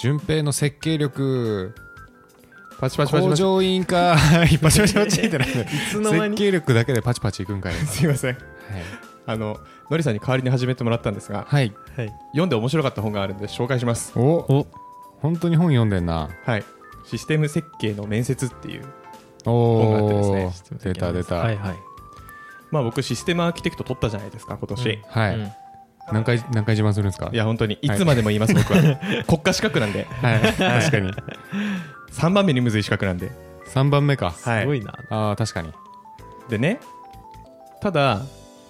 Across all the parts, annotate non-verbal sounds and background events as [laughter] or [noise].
順平の設計力。パチパチパチパチ。工場委員会。[laughs] パチパチパチってなるいつの間設に計力だけでパチパチいくんかい。すいません。あののりさんに代わりに始めてもらったんですがはい。はい。読んで面白かった本があるんで紹介します。おお本当に本読んでんな。はい。システム設計の面接っていうお本があっておです出た出た。はいはい。まあ僕システムアーキテクト取ったじゃないですか今年、うん。はい、うん何回何回自慢するんですか？いや本当にい。つまでも言います、僕は。[laughs] 国家資格なんで。はい [laughs] 確かに。3番目にむずい資格なんで。3番目か。はい。すごいな。ああ確かに。でねただ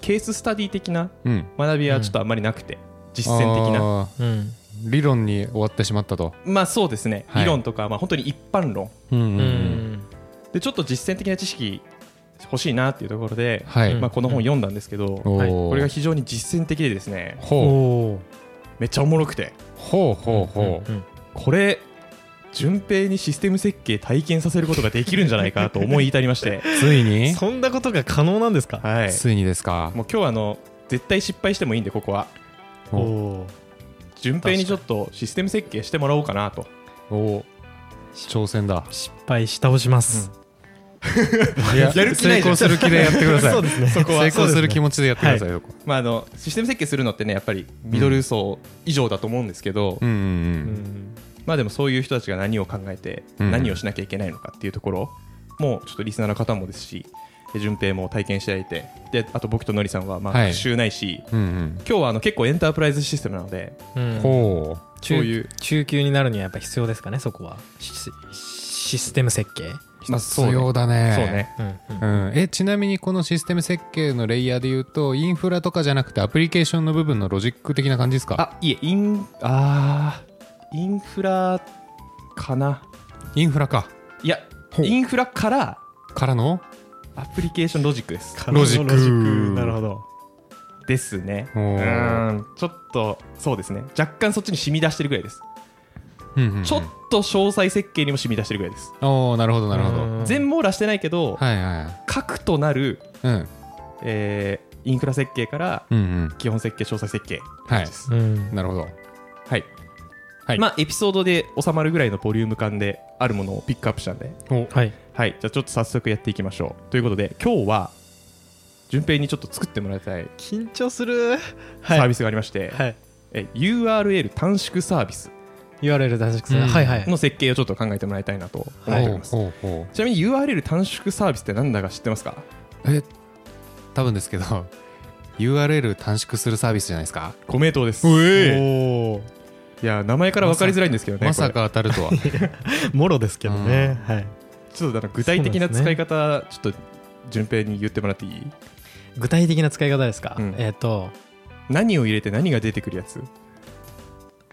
ケーススタディ的なうん。学びはちょっとあんまりなくて、実践的な。うん。理論に終わってしまったと。まあそうですね、はい。理論とか、まあ、本当に一般論。うんうんううんん。でちょっと実践的な知識欲しいなっていうところで、はい、うんまあ、この本読んだんですけど、おー。これが非常に実践的でですねおほおめっちゃおもろくて。うほうほう。ほううん。これ順平にシステム設計体験させることができるんじゃないかと思い至りまして、[laughs] ついに？そんなことが可能なんですか？はい、ついにですか？もう今日はあの絶対失敗してもいいんでここは。おお順平にちょっとシステム設計してもらおうかなと。おお挑戦だ。失敗し倒します。いややる気ないじゃん。成功する気でやってください。[laughs] そうですね。そこは成功する気持ちでやってくださいよ、まあ、あのシステム設計するのってねやっぱりミドル層以上だと思うんですけど、うん。うんううん。ん。まあでもそういう人たちが何を考えてうん。何をしなきゃいけないのかっていうところ。もちょっとリスナーの方もですしで順平も体験していて。であと僕とのりさんはまあはい。学習ないし、うんうん。今日はあの結構エンタープライズシステムなので。うん。ほそういう。中級になるにはやっぱ必要ですかねそこは。シシステム設計必要だね。そうね。うんうん。うん、えちなみにこのシステム設計のレイヤーで言うとインフラとかじゃなくてアプリケーションの部分のロジック的な感じですか？あいえインあーインフラかな。インフラか。いやインフラからからの？アプリケーションロジックです。ロジック。ロジック。なるほど。ですね。うんちょっとそうですね。若干そっちに染み出してるぐらいですうんうんうん。ちょっと詳細設計にも染み出してるぐらいです。おおなるほどなるほど。うん。全網羅してないけどはいはい核となる、うん。えーインフラ設計からうんうん。基本設計詳細設計。はい。なるほど。はい、はい。まあエピソードで収まるぐらいのボリューム感であるものをピックアップしたんで。お。はい。はい。じゃあちょっと早速やっていきましょう。ということで今日は順平にちょっと作ってもらいたい緊張する。サービススがありまして、はい。え URL 短縮サービス URL 短縮するうん。はいはい。の設計をちょっと考えてもらいたいなと思っております、ほうほう。ちなみに URL 短縮サービスって何だか知ってますか？え多分ですけど URL 短縮するサービスじゃないですか？ご名答です。おいおや名前から分かりづらいんですけどねまさこか当たるとは。[laughs] もろですけどね。はい。れちょっと具体的な使い方、ちょっと順平に言ってもらっていい？具体的な使い方ですか？うん。えっと。何を入れて何が出てくるやつ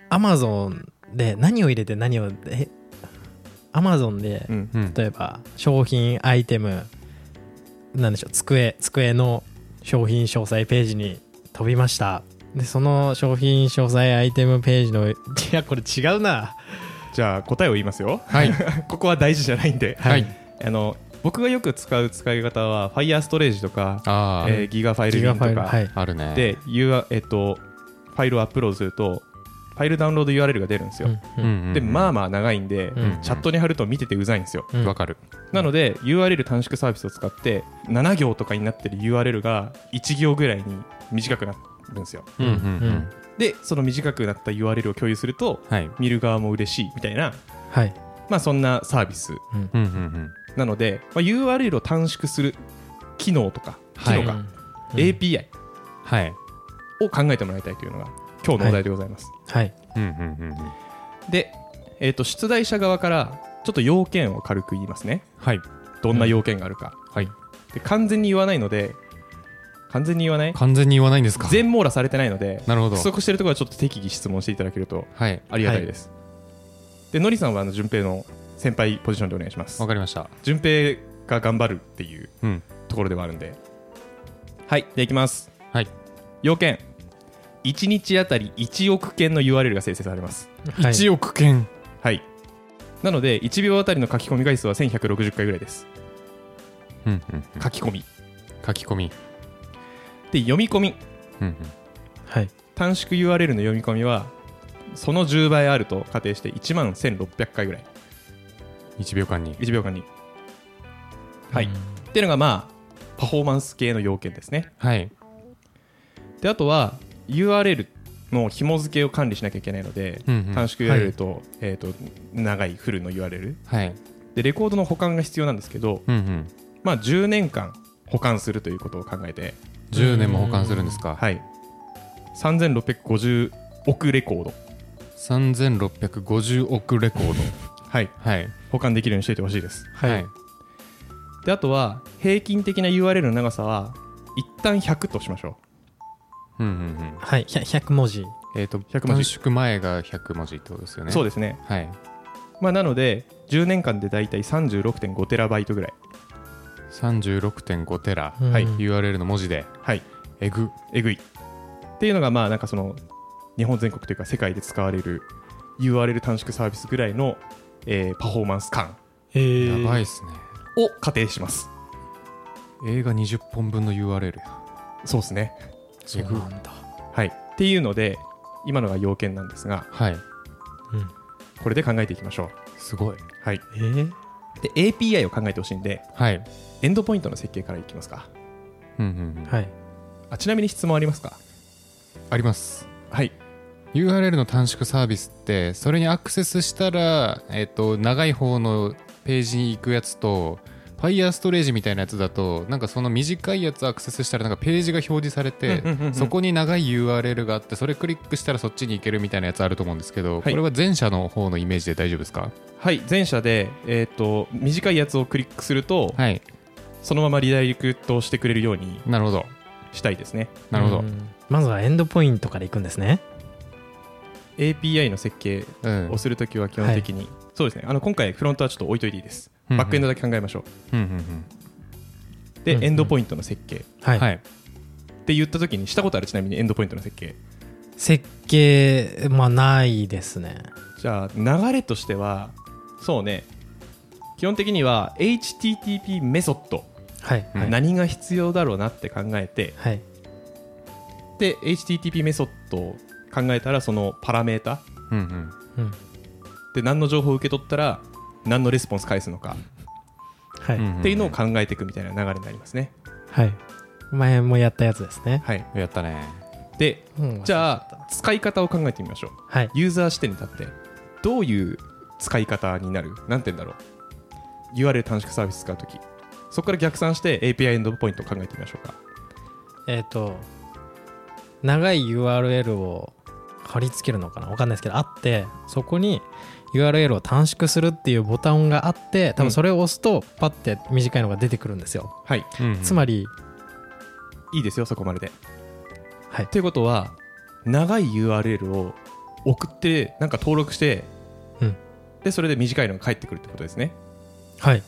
？Amazon で何を入れて何をえ Amazon でうん。うん。例えば商品アイテムなんでしょう机机の商品詳細ページに飛びました。でその商品詳細アイテムページの [laughs] いやこれ違うな。じゃあ答えを言いますよ。はい。[laughs] ここは大事じゃないんで。はい。あの僕がよく使う使い方は Fire ストレージとか、ああ、えーギガファイルギガリンとかファイルはい。あるね。で、U えっと、ファイルをアップロードするとファイルダウンロード URL が出るんですよ、でまあまあ長いんで、うんチャットに貼ると見ててうざいんですよ、うん。わかる。なので URL 短縮サービスを使って7行とかになってる URL が1行ぐらいに短くなるんですよ。でその短くなった URL を共有するとはい。見る側も嬉しいみたいなはい。まあそんなサービスなので、まあ、URL を短縮する機能とか機はい。能か、うん API はい。を考えてもらいたいというのが今日のお題でございます、はい。うんうんうんうん。で、えー、と出題者側からちょっと要件を軽く言いますね。はい。どんな要件があるか、はい。で完全に言わないので完全に言わない？完全に言わないんですか？全網羅されてないのでなるほど。不足してるところはちょっと適宜質問していただけるとはい。ありがたいです、でのりさんはあの順平の先輩ポジションでお願いします。わかりました。順平が頑張るっていううん。ところではあるんで。はい。じゃあいきます。はい。要件1日あたり1億件の URL が生成されます。はい。1億件。はい。なので1秒あたりの書き込み回数は1160回ぐらいです。うんうんうん。書き込み。書き込み。で読み込み。うんうん。はい。短縮 URL の読み込みはその10倍あると仮定して1万1600回ぐらい。1秒間に。1秒間に。はい、っていうのがまあパフォーマンス系の要件ですね。はい。であとは URL の紐付けを管理しなきゃいけないので、うんうん。短縮 URL と,、えー、と長いフルの URL はい。でレコードの保管が必要なんですけど、うんうん。まあ、10年間保管するということを考えて、10年も保管するんですか？はい、3650億レコード、3650億レコード。[laughs] はい、はい。保管できるようにしておいてほしいです。はい。であとは平均的な URL の長さは一旦100としましょうんうんうん。はいひゃ100文字。えっと100文字。短縮前が100文字ってことですよう、ね。そうですね、はい。まあ、なので10年間でだいたい36.5テラバイトぐらい。36.5テラ。うん。はい。URL の文字で。はい。えぐ。えぐい。っていうのがまあなんかその日本全国というか世界で使われる URL 短縮サービスぐらいの、えーパフォーマンス感。えやばいっすね。を仮定します。映画20本分の URL やそうですねそうなんだ。はい。っていうので今のが要件なんですがはい。うん。これで考えていきましょう。すごい。はい。えー？で API を考えてほしいんではい。エンドポイントの設計からいきますか。うんうんうん。はい。あちなみに質問ありますか？あります。はい。URL の短縮サービスってそれにアクセスしたら、えっと長い方のページに行くやつと Fire ストレージみたいなやつだとなんかその短いやつアクセスしたらなんかページが表示されてうんうんうんうん。そこに長い URL があってそれクリックしたらそっちに行けるみたいなやつあると思うんですけど、はい。これは前者の方のイメージで大丈夫ですか？はい前者で、えー、と短いやつをクリックすると、はい。そのままリダイレクトしてくれるようになるほど。したいですね。なるほど、うん。まずはエンドポイントからいくんですね。API の設計うんをするときは基本的に、そうですね。あの今回フロントはちょっと置いといていいです、うんうんバックエンドだけ考えましょう。んうんうで、うんうん。エンドポイントの設計。っはい、うんはい。て言ったときにしたことある？ちなみにエンドポイントの設計。設計まあないですね。じゃあ流れとしてはそうね。基本的には HTTP メソッド、はいはい、何が必要だろうなって考えて。はい。で HTTP メソッドを考えたらそのパラメータ。うんうんうん。で何の情報を受け取ったら何のレスポンス返すのか。はい、うんっていうのを考えていくみたいな流れになりますね。はい。前もやったやつですね、はい、やったね。でうんじゃあ使い方を考えてみましょう。はい。ユーザー視点に立ってどういう使い方になる？なんて言うんだろう。URL 短縮サービス使うときそこから逆算して API エンドポイントを考えてみましょうか。えっ、と長い URL を貼り付けるのかな？わかんないですけどあってそこに URL を短縮するっていうボタンがあって多分それを押すとパッて短いのが出てくるんですよ、はい、うんうん。つまりいいですよそこまで。で。はい。ということは長い URL を送ってなんか登録して、うん。でそれで短いのが返ってくるってことですね。はい。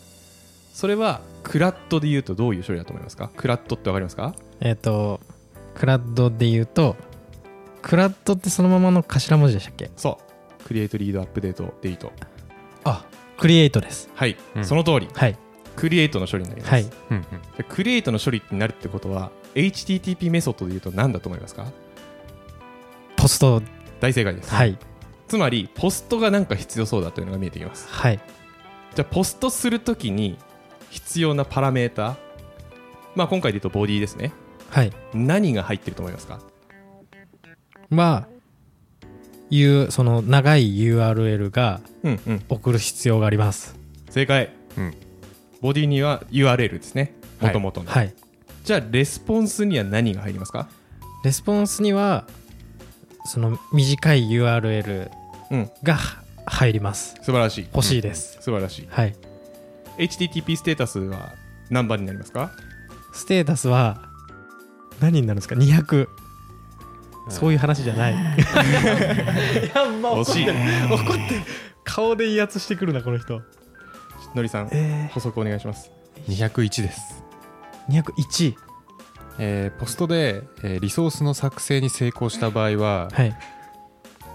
それはクラッドで言うとどういう処理だと思いますか？クラッドってわかりますか？えっ、とクラッドで言うとクラッドってそのままの頭文字でしたっけ？そうクリエイトリードアップデートデリートあクリエイトです。はい、うん。その通り。はい。クリエイトの処理になります、はい。じうんうん。ゃあクリエイトの処理になるってことは HTTP メソッドで言うと何だと思いますか？ポスト。大正解です、はい。つまりポストがなんか必要そうだというのが見えてきます。はい。じゃあポストするときに必要なパラメータまあ今回で言うとボディですね。はい。何が入ってると思いますか？まあいうその長い URL がうんうん。送る必要があります。正解、うん。ボディには URL ですね。はい。もともとの、はい。じゃあレスポンスには何が入りますか？レスポンスにはその短い URL うん。が入ります。素晴らしい。欲しいです、素晴らしい。はい。HTTP ステータスは何番になりますか？ステータスは何になるんですか？200そういう話じゃない。やんま惜しい。怒ってる顔で威圧してくるなこの人。のりさんえ補足お願いします。201です。ー、201えー POST で、えーリソースの作成に成功した場合は、はい。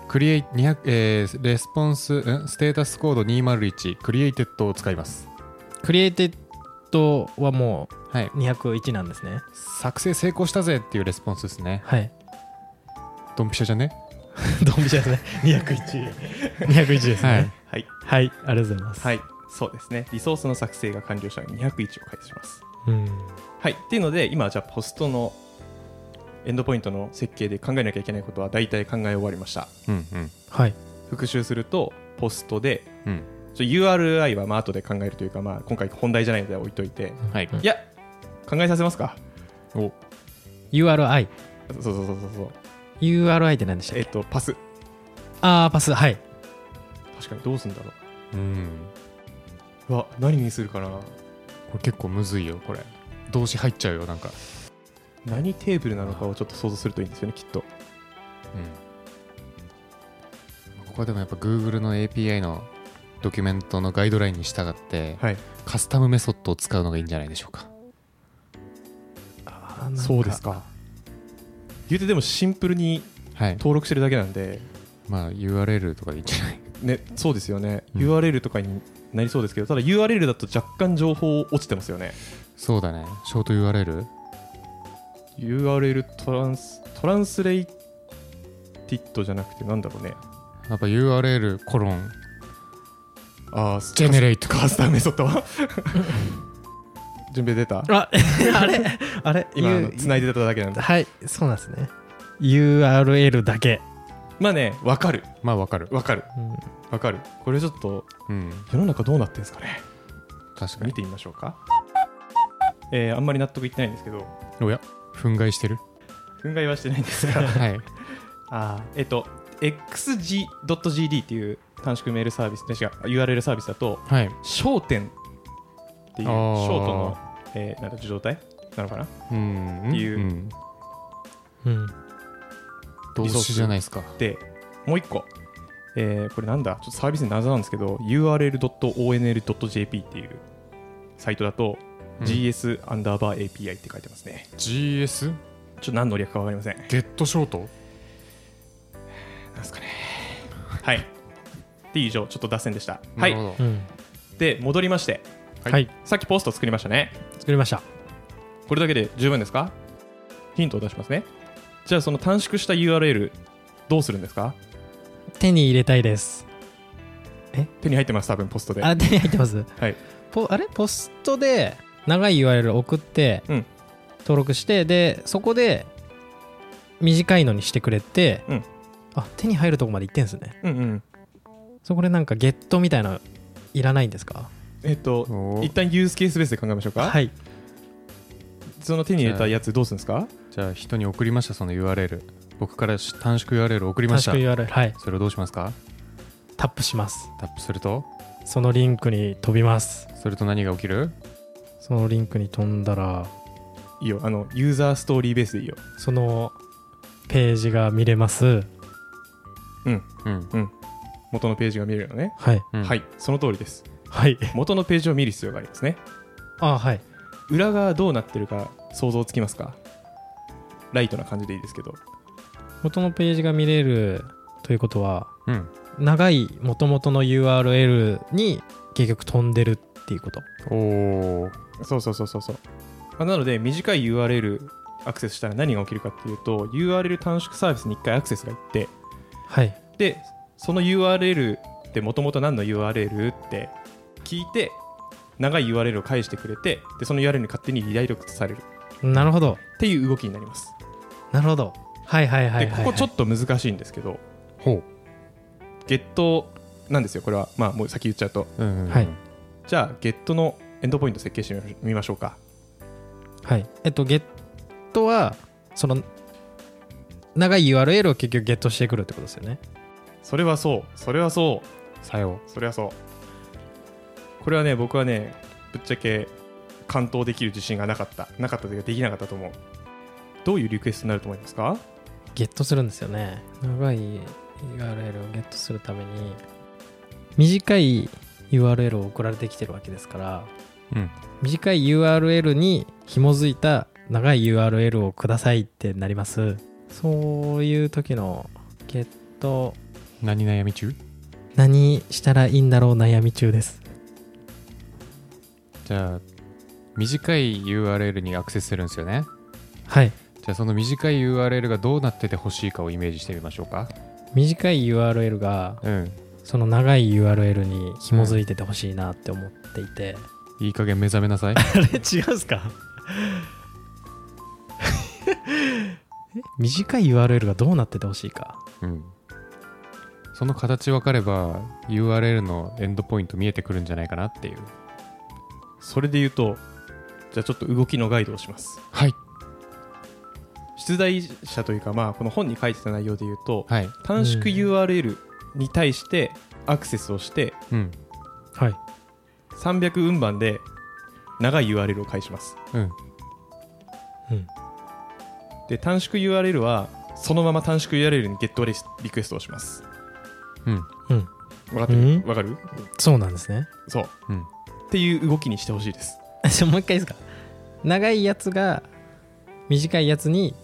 クリエイ200、えーレスポンス、ん？ステータスコード201 Created を使います。 Created はもはい。う201なんですね作成成功したぜっていうレスポンスですね。はいドンピシャじゃね？[laughs] ドンピシャ [laughs] ですね201 201ですね。はい。はい、ありがとうございます。はい。そうですね。リソースの作成が完了したら201を開始します。うん。はい。っていうので今じゃあポストのエンドポイントの設計で考えなきゃいけないことは大体考え終わりました。うんうん。はい。復習するとポストでうん。URI はまあ後で考えるというか、まあ、今回本題じゃないので置いといて。はい。うんいや考えさせますか。お。URI そうそうそうそうそう URI って何でしたっえけっとパス。ああパスはい。確かにどうするんだろう。ん。ううわ何にするかな？これ結構むずいよこれ。動詞入っちゃうよなんか。何テーブルなのかをちょっと想像するといいんですよねきっと。うん。ここはでもやっぱ Google の API のドキュメントのガイドラインに従ってはい。カスタムメソッドを使うのがいいんじゃないでしょうか。あーなんかそうですか言うてでもシンプルにはい。登録してるだけなんで。まあ URL とかでいいんじゃない。[laughs] ねそうですよね、うん。URL とかになりそうですけどただ URL だと若干情報落ちてますよね。そうだね。ショート URL? URL トランストランスレイティッドじゃなくてなんだろうね。やっぱ URL コロン。ああジェネレイト。カスタムメソッド [laughs] 準備出た？あ [laughs] あれ？あれ？今あの U- 繋いでただけなんではいそうなんですね。URL だけ、まあねわかる。まあわかる。わかる。うん。わかる。これちょっとうん。世の中どうなってんですかね？確かに。見てみましょうか。えーあんまり納得いってないんですけど。おや憤慨してる？憤慨はしてないんですが。[laughs] はい。あーえっと xg.gd っていう短縮メールサービスで違う URL サービスだとはい。焦点っていうショートの、えーなんだ受動体なのかな？うん。っていう。ん。うん。動詞じゃないですか。でもう一個、えーこれなんだ？ちょっとサービスの謎なんですけど url.onl.jp っていうサイトだと、うん。gs アンダーバー API って書いてますね。GS? ちょっと何の略か分かりません。ゲットショート？なんですかね。はい。で以上。ちょっと脱線でした。はい。で戻りましてはい。はい。さっきポスト作りましたね。作りました。これだけで十分ですか？ヒントを出しますね。じゃあその短縮した URL どうするんですか？手に入れたいです。手に入ってます多分ポストで。あ手に入ってます？はい。ポあれ？ポストで長い URL を送って、うん。登録してでそこで短いのにしてくれて、うん。あ手に入るとこまで行ってんですね。うんうん。そこでなんかゲットみたいないらないんですか？えっとお一旦ユースケースベースで考えましょうか、はい。その手に入れたやつどうするんですか？じゃあ人に送りましたその URL 僕からし短縮 URL 送りました。短縮 URL はい。それをどうしますか？タップします。タップすると？そのリンクに飛びます。それと何が起きる？そのリンクに飛んだら。いいよ。あのユーザーストーリーベースでいいよ。そのページが見れます。うん。元のページが見れるのね、はい。うん。はい。その通りですはい。元のページを見る必要がありますね。あはい。裏側どうなってるか想像つきますか？ライトな感じでいいですけど。元のページが見れるということはうん。長い元々の URL に結局飛んでるっていうこと？おおそうそうそうそうそう。あなので短い URL アクセスしたら何が起きるかっていうと URL 短縮サービスに1回アクセスがいってはい。でその URL ってもともと何の URL って聞いて長い URL を返してくれてでその URL に勝手にリダイレクトされる。なるほど。っていう動きになります、なるほど。はいはいはいはい、はい、でここちょっと難しいんですけどほゲットなんですよこれは。まあもう先言っちゃうと。う、うんうんうん。はい。じゃあゲットのエンドポイント設計してみましょうか。はい。えっとゲットはその長い URL を結局ゲットしてくるってことですよね。それはそう。それはそう。さよそれはそうこれはね僕はねぶっちゃけ完登できる自信がなかった。なかったというかできなかったと思う。どういうリクエストになると思いますか？ゲットするんですよね。長い URL をゲットするために短い URL を送られてきてるわけですからうん。短い URL に紐づいた長い URL をくださいってなります。そういう時のゲット何悩み中？何したらいいんだろう悩み中ですじゃあ短い URL にアクセスするんですよね。はい。じゃあその短い URL がどうなっててほしいかをイメージしてみましょうか。短い URL がうん。その長い URL に紐づいててほしいなって思っていて、いい加減目覚めなさい。[laughs] あれ？違うんすか？[laughs] え？短い URL がどうなっててほしいか？うん。その形分かれば URL のエンドポイント見えてくるんじゃないかなっていうそれで言うとじゃあちょっと動きのガイドをします。はい。出題者というかまあこの本に書いてた内容で言うとはい。短縮うん。URL に対してアクセスをしてうん。はい。300運番で長い URL を返します。うん。うん。で短縮 URL はそのまま短縮 URL にゲットリリクエストをします。うん。うん。分かってうん。る分かる？そうなんですね。そう。うんっていう動きにしてほしいです。[laughs] もう一回いいですか？長いやつが短いやつに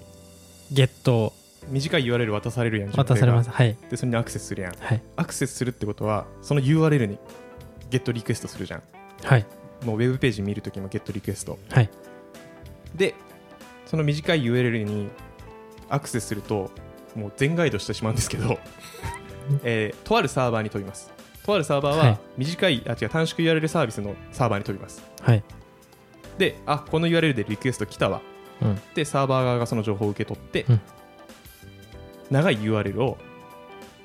ゲット。短い URL 渡されるやん渡されます。順はい。でそれにアクセスするやん。はい。アクセスするってことはその URL にゲットリクエストするじゃん。はい。もうウェブページ見るときもゲットリクエスト。はい。でその短い URL にアクセスするともう全ガイドしてしまうんですけど、[laughs] えーとあるサーバーに飛びますとあるサーバーはい。は短い、あ違う短縮 URL サービスのサーバーに飛びます。はい。であこの URL でリクエスト来たわ。うん。でサーバー側がその情報を受け取って、うん。長い URL を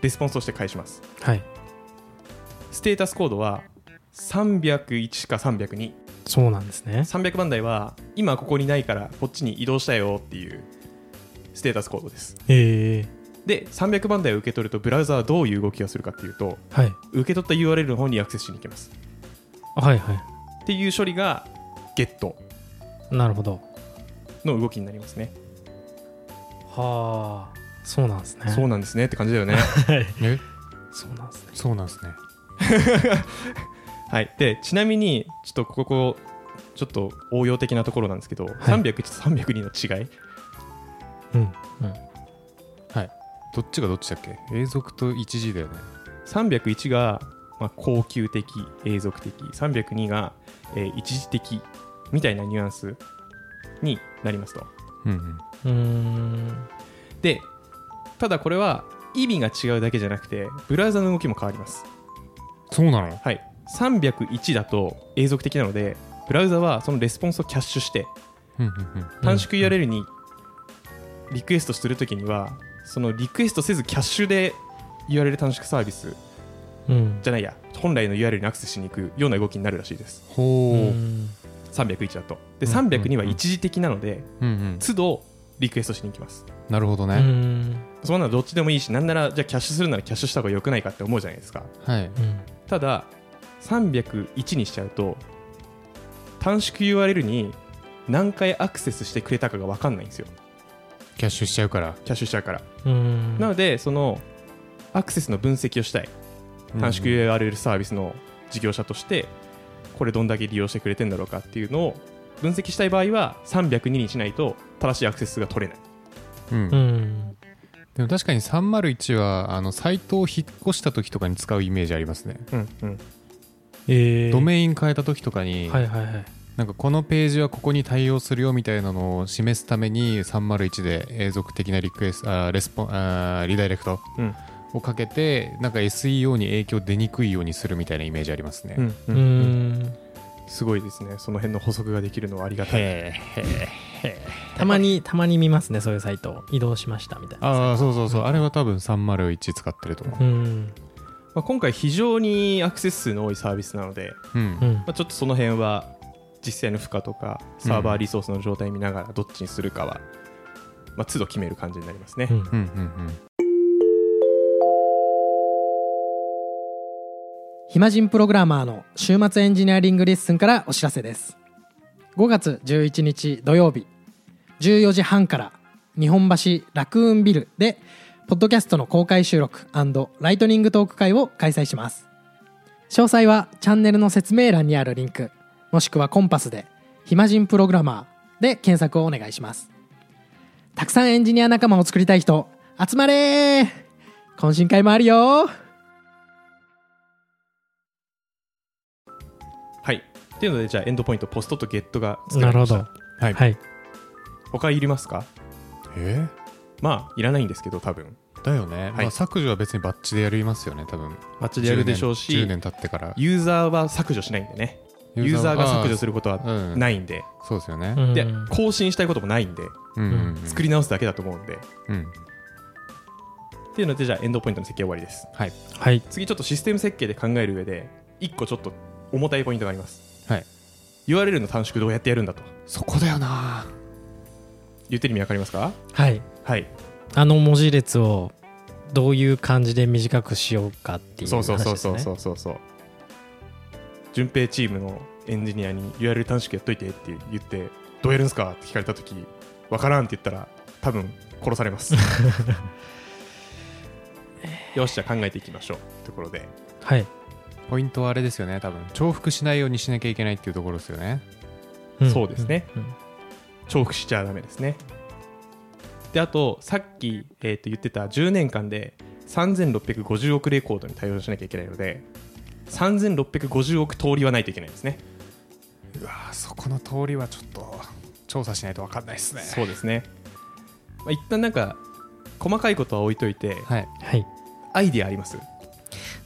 レスポンスとして返します。はい。ステータスコードは301か302そうなんですね。300番台は今ここにないからこっちに移動したよっていうステータスコードです。ええで300番台を受け取るとブラウザはどういう動きがするかっていうとはい。受け取った URL の方にアクセスしに行きます。はいはっていう処理が GET いなるほど。の動きになりますね。はあそうなんですね。そうなんですねって感じだよね。はい。え？そうなんですね。そうなんですね。[laughs] はい。でちなみにちょっとここちょっと応用的なところなんですけど、い。301と302の違い。うん。うんどっちがどっちだっけ？永続と一時だよね。301が、まあ、恒久的永続的。302が、えー一時的みたいなニュアンスになりますと。うんうん。うーん。でただこれは意味が違うだけじゃなくてブラウザの動きも変わります。そうなの？はい。301だと永続的なのでブラウザはそのレスポンスをキャッシュして短縮 URL にリクエストするときにはそのリクエストせずキャッシュで URL 短縮サービスうん。じゃないや。本来の URL にアクセスしに行くような動きになるらしいです。ほう。う、ん301だと。でうん。302は一時的なのでうんうん、都度リクエストしに行きます。うなるほどね、ん。そんなのどっちでもいいしなんならじゃあキャッシュするならキャッシュした方が良くないかって思うじゃないですか。はい。うん。ただ301にしちゃうと短縮 URL に何回アクセスしてくれたかが分かんないんですよキャッシュしちゃうから。キャッシュしちゃうから、うん。なのでそのアクセスの分析をしたい。短縮 URL サービスの事業者としてこれどんだけ利用してくれてんだろうかっていうのを分析したい場合は302にしないと正しいアクセスが取れない。うん。うん。でも確かに301はあのサイトを引っ越した時とかに使うイメージありますね、うんうん。ええドメイン変えた時とかに、はいはいはいなんかこのページはここに対応するよみたいなのを示すために301で永続的なリクエストあーレスポンあーリダイレクトうん。をかけてなんか SEO に影響出にくいようにするみたいなイメージありますね、うんううん。うん。んすごいですね。その辺の補足ができるのはありがたい。へーへたまにたまに見ますねそういうサイト。移動しましたみたいな。ああそうそうそう。あれは多分301使ってると思う。うん。まあ、今回非常にアクセス数の多いサービスなので、うん。うん。まあ、ちょっとその辺は実際の負荷とかサーバーリソースの状態見ながらどっちにするかは、まあ、都度決める感じになりますね、うん。うんうんうん。暇人プログラマーの週末エンジニアリングレッスンからお知らせです。5月11日土曜日14時半から日本橋ラクーンビルでポッドキャストの公開収録ライトニングトーク会を開催します。詳細はチャンネルの説明欄にあるリンクもしくはコンパスで「暇人プログラマー」で検索をお願いします。たくさんエンジニア仲間を作りたい人集まれー!懇親会もあるよはい。っていうのでじゃあエンドポイントポストとゲットが作られました。なるほはい、はい。他いりますか？えまあいらないんですけど多分。だよね、まあ、削除は別にバッチでやりますよね多分。バッチでやるでしょうし10年 ,10 年経ってから。ユーザーは削除しないんでねユーザーが削除することはうん。ないんで、そうですよね、うん。で更新したいこともないんで、作り直すだけだと思うんで。うん。っていうのでじゃあエンドポイントの設計終わりです。はい。はい。次ちょっとシステム設計で考える上で1個ちょっと重たいポイントがあります。はい。URL の短縮どうやってやるんだと。そこだよな。言ってる意味わかりますか？はい。はい。あの文字列をどういう感じで短くしようかっていうそう話ですね。そうそうそうそうそうそう順平チームのエンジニアに URL 短縮やっといてって言ってどうやるんすかって聞かれた時わからんって言ったら多分殺されます。[laughs] よしじゃあ考えていきましょうところで。はい、ポイントはあれですよね多分。重複しないようにしなきゃいけないっていうところですよね。ん。そうですね。うん。重複しちゃダメですね。であとさっき、えーと言ってた10年間で3650億レコードに対応しなきゃいけないので3650億通りはないといけないですね。うわーそこの通りはちょっと調査しないと分かんないですね。そうですね、まあ、一旦なんか細かいことは置いといてはい。はい。アイディアあります？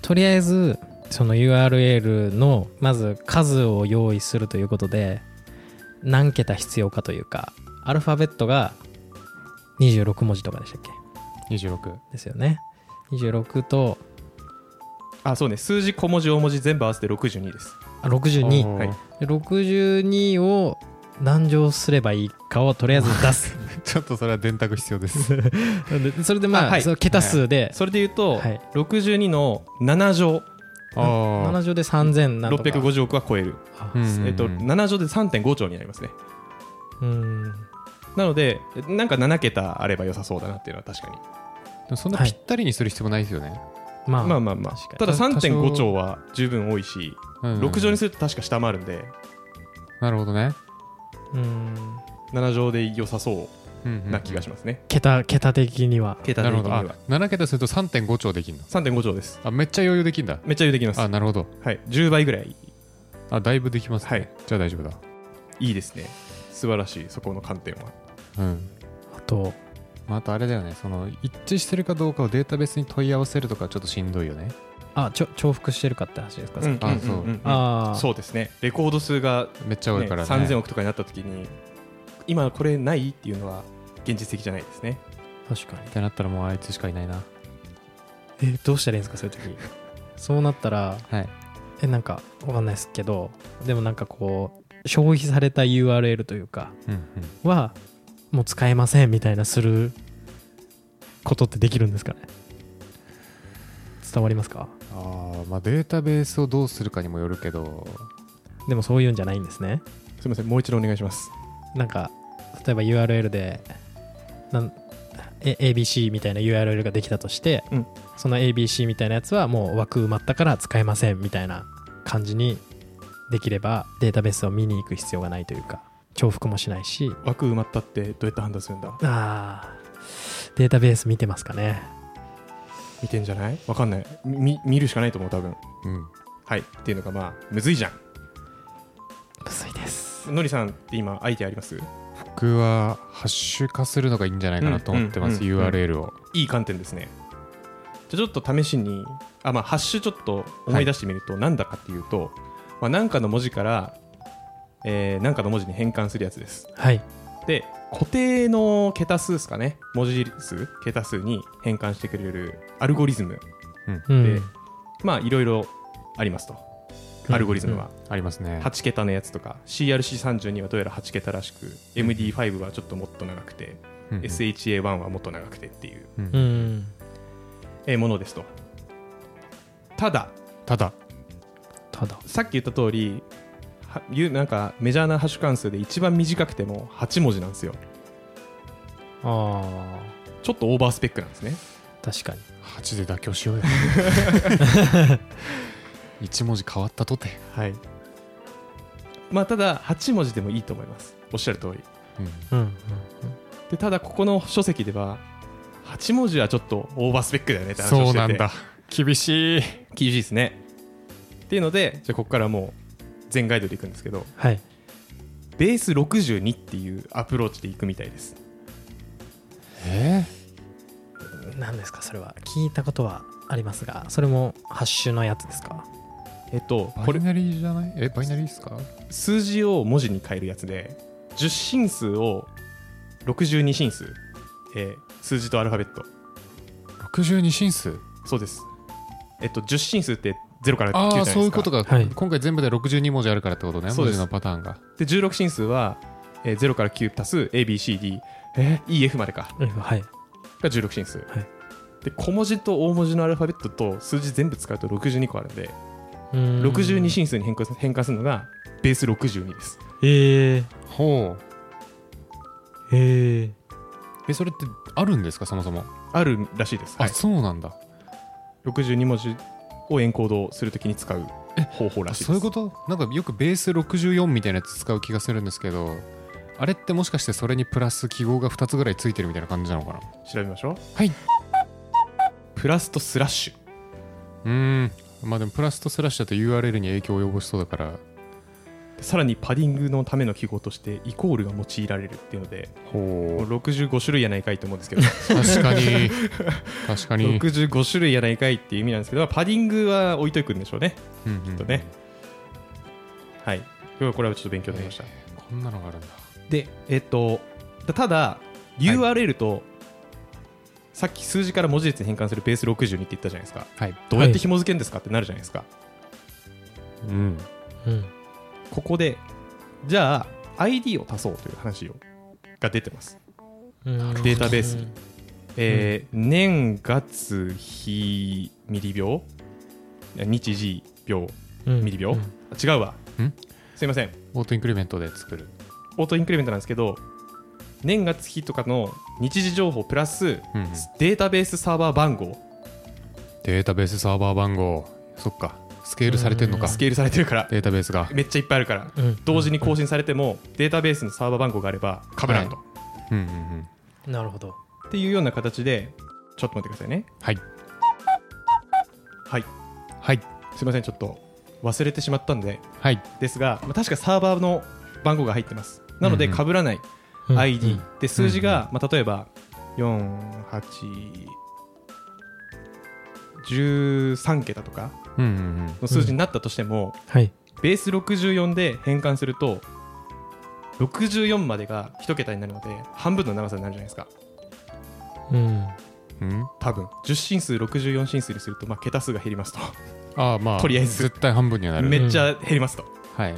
とりあえずその URL のまず数を用意するということで何桁必要かというかアルファベットが26文字とかでしたっけ？26ですよね。26とあそうね。数字小文字大文字全部合わせて62です。あ62おー。はい。で62を何乗すればいいかをとりあえず出す。[laughs] ちょっとそれは電卓必要です。[laughs] でそれでまあ、あはい。その桁数で、それで言うと、はい。62の7乗。あ7乗で3000なんとか。650億は超える、あうんうんうん。えっと、7乗で3.5兆になりますね。うん。なのでなんか7桁あれば良さそうだなっていうのは確かに、そんなぴったりにする必要もないですよね、まあまあまあまあ。確かに。ただ多少。3.5兆は十分多いし、うんうん6乗にすると確か下回るんで。なるほどね、うん。7乗で良さそうんうんううんな気がしますね、桁桁的には。桁なるほど。的にはあ7桁すると3.5兆できるの。3.5兆です。あめっちゃ余裕できるんだ。めっちゃ余裕できます。あなるほど。はい。10倍ぐらい。あだいぶできますね、はい。じゃあ大丈夫だ。いいですね。素晴らしいそこの観点は。うん。あとまあ、あとあれだよね。その一致してるかどうかをデータベースに問い合わせるとかちょっとしんどいよね。あちょ重複してるかって話ですか、うんあそうんん。ああそう。ですね。レコード数が、めっちゃ多ねいからね。3000億とかになった時に今これないっていうのは現実的じゃないですね。確かに。ってなったらもうあいつしかいないな。えどうしたらいいんですか？そういう時。[laughs] そうなったらはい。えなんかわかんないですけどでもなんかこう消費された URL というかうんうん。はもう使えませんみたいなすることってできるんですかね？伝わりますか？あーまあデータベースをどうするかにもよるけど。でもそういうんじゃないんですね。すみませんもう一度お願いします。なんか例えば URL でなんえ ABC みたいな URL ができたとして、うん。その ABC みたいなやつはもう枠埋まったから使えませんみたいな感じにできればデータベースを見に行く必要がないというか重複もしないし。枠埋まったってどうやって判断するんだ？あー。データベース見てますかね。見てんじゃない？わかんない。み見るしかないと思う多分。うん。はい。っていうのがまあむずいじゃん。むずいです。のりさんって今アイデアあります？僕はハッシュ化するのがいいんじゃないかなと思ってます、URL を。いい観点ですね。じゃあちょっと試しにあまあハッシュちょっと思い出してみると、なんだかっていうと、まあ、なんかの文字から、えー、なんかの文字に変換するやつです。はい。で固定の桁数ですかね。文字数桁数に変換してくれるアルゴリズム。うん。でまあいろいろありますと。アルゴリズムは、ありますね。8桁のやつとか CRC32 はどうやら8桁らしく MD5 はちょっともっと長くて、うんうん。SHA1 はもっと長くてっていう。うん。うん。えーものですと。ただ。ただ。ただ。さっき言った通りなんかメジャーなハッシュ関数で一番短くても8文字なんですよ。あちょっとオーバースペックなんですね。ー確かに。8で妥協しようよ。[laughs] 1文字変わったとて、はい。まあただ8文字でもいいと思います。おっしゃる通り。うん。うんうんでただここの書籍では8文字はちょっとオーバースペックだよねって話をしてて。そうなんだ。厳しい。厳しいですね。っていうのでじゃあここからもう全ガイドでいくんですけどはい。ベース62っていうアプローチでいくみたいです。え何ですか？それは。聞いたことはありますがそれもハッシュのやつですか？えっとバこれイナリーじゃない？えバイナリーですか？数字を文字に変えるやつで10進数を62進数、えー数字とアルファベット。62進数？そうです。えっと10進数って0から9じゃああないですか。そういうことか、はい。今回全部で62文字あるからってことね。文字のパターンが。で16進数は、えー0から9足す ABCD えー EF までか。うんはい。が16進数、い。で小文字と大文字のアルファベットと数字全部使うと62個あるんでうん。62進数に変換す変換するのがベース62です。えー、ほう。えー、えそれってあるんですか？そもそも、あるらしいです、はあい、そうなんだ。62文字をエンコードするときに使う方法らしいです。そういうこと？なんかよくベース64みたいなやつ使う気がするんですけどあれってもしかしてそれにプラス記号が2つぐらいついてるみたいな感じなのかな？調べましょう。はい。プラスとスラッシュ。うーん。まあでもプラスとスラッシュだと URL に影響を及ぼしそうだからさらにパディングのための記号としてイコールが用いられるっていうのでもうほ65種類やないかいと思うんですけど。確かに。[laughs] 確かに、65種類やないかいっていう意味なんですけどパディングは置いといくんでしょうね。うんうんとね。はい。今日はこれはちょっと勉強になりました、こんなのがあるんだ。でえっとただ URL と、さっき数字から文字列に変換するベース62って言ったじゃないですか。はい。どうやって紐付けるんですかってなるじゃないですか、うん。うんここでじゃあ ID を足そうという話をが出てます。うん。データベース。にえー年月日ミリ秒？日時秒うん。ミリ秒、うん。あ違うわ。ん。すいません。 auto increment で作る。 auto increment なんですけど年月日とかの日時情報プラスうんうん。データベースサーバー番号。データベースサーバー番号。そっかスケールされてんのか。うんスケールされてるから。データベースが。めっちゃいっぱいあるから。うん。同時に更新されてもデータベースのサーバー番号があれば被らんと、うんうんうん。なるほど。っていうような形でちょっと待ってくださいね。はい。はい。はい。すいませんちょっと忘れてしまったんで。はい。ですが、まあ、確かサーバーの番号が入ってます。なのでうんうん。被らないうん ID、うん。で数字が、まあ、例えば4813桁とかうんうんうん。の数字になったとしても、はい。ベース64で変換すると64までが1桁になるので半分の長さになるじゃないですか。うん。うん。多分。10進数64進数にすると、まあ、桁数が減りますと。ああまあとりあえず。絶対半分にはなる。めっちゃ減りますと、はい。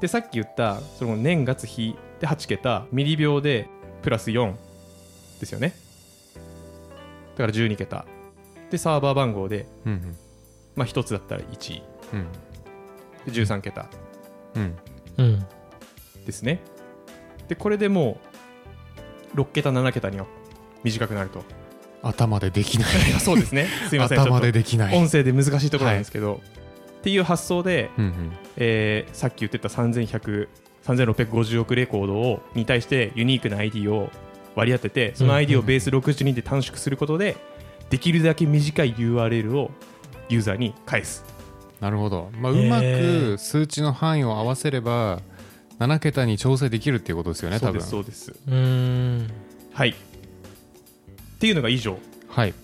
でさっき言ったその年月日で8桁ミリ秒でプラス4ですよね。だから12桁でサーバー番号で、うんまあ、1つだったら1うん。で13桁。うん。うん。ですね。でこれでもう6桁7桁には短くなると。頭でできない。[laughs] そうですね。すいません。頭とでできない。音声で難しいところなんですけど、っていう発想で、うんうん。えーさっき言ってた3100 3650億レコードをに対してユニークな ID を割り当ててその ID をベース62で短縮することでできるだけ短い URL をユーザーに返す。なるほど、まあ、うまく数値の範囲を合わせれば7桁に調整できるっていうことですよねそう多分。ですそうです。うーん。はい。っていうのが以上。はい。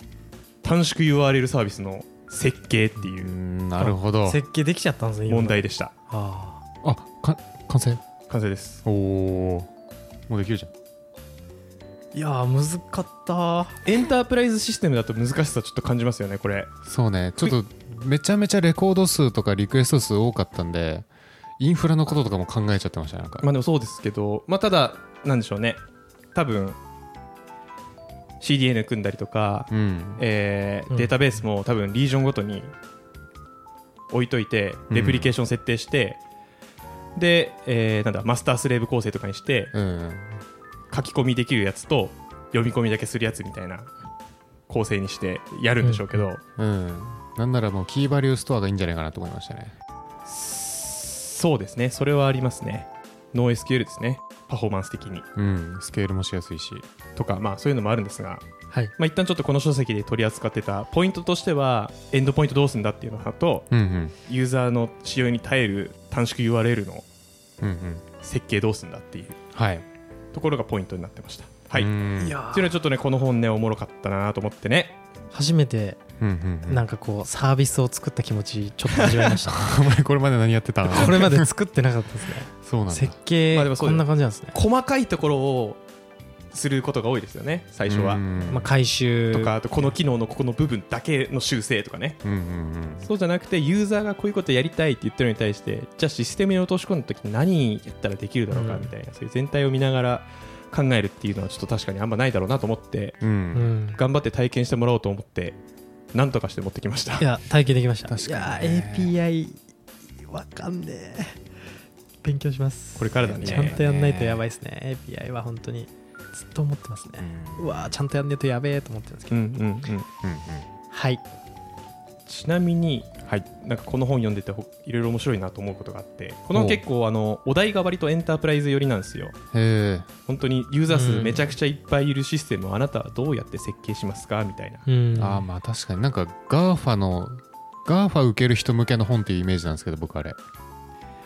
短縮 URL サービスの設計ってういう。んなるほど。設計できちゃったんですね今問題でした。ああ。か完成？完成です。おおもうできるじゃん。ーいやーむずかった。エンタープライズシステムだと難しさちょっと感じますよねこれ。そうね。ちょっとめちゃめちゃレコード数とかリクエスト数多かったんでインフラのこととかも考えちゃってましたなんか、まあでもそうですけどまあただなんでしょうね。多分 CDN 組んだりとか、うん。うん。えーデータベースも多分リージョンごとに置いといてうん。レプリケーション設定して、で、えーなんだマスタースレーブ構成とかにしてうん書き込みできるやつと読み込みだけするやつみたいな構成にしてやるんでしょうけど、うん。なんならもうキーバリューストアがいいんじゃないかなと思いましたね。そうですね。それはありますね。ノー SQL ですね。パフォーマンス的に。うん。スケールもしやすいし。とかまあそういうのもあるんですが。はい。まあ、一旦ちょっとこの書籍で取り扱ってたポイントとしてはエンドポイントどうすんだっていうのとうんうん。ユーザーの使用に耐える短縮 URL のうんうん。設計どうすんだっていう。はいところがポイントになってました。はい。っていうのはちょっとねこの本ねおもろかったなと思ってね。初めてなんかこうサービスを作った気持ちちょっと味わいました。[laughs] お前これまで何やってたの？[laughs] これまで作ってなかったですね。そうなんだ。設計こんな感じなんですね。細かいところをすることが多いですよね最初は。うん。まあ回収とかあとこの機能のここの部分だけの修正とかね。うんうんうんそうじゃなくてユーザーがこういうことやりたいって言ってるのに対してじゃあシステムに落とし込んだ時に何やったらできるだろうかうん。みたいな、そういう全体を見ながら考えるっていうのはちょっと確かにあんまないだろうなと思って頑張って体験してもらおうと思ってなんとかして持ってきました。いや体験できました。確かにいやね API わかんねえ。勉強します。これからだね。ちゃんとやんないとやばいですね。API は本当にずっと思ってますね。うん。うわーちゃんとやんねえとやべえと思ってるんですけど。うんうんうんうんはい。ちなみに、はい、なんかこの本読んでてほいろいろ面白いなと思うことがあってこの結構あのお題が割とエンタープライズ寄りなんですよ。うんへえ。本当にユーザー数うんめちゃくちゃいっぱいいるシステムをあなたはどうやって設計しますかみたいな。うん。ああまあ確かに。なんか GAFA の GAFA 受ける人向けの本っていうイメージなんですけど僕あれ